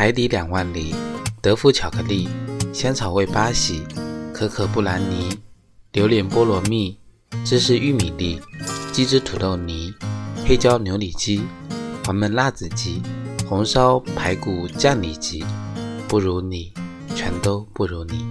海底两万里，德芙巧克力，香草味巴西，可可布兰妮，榴莲菠萝蜜，芝士玉米粒，鸡汁土豆泥，黑椒牛里脊，黄焖辣子鸡，红烧排骨酱里脊，不如你，全都不如你。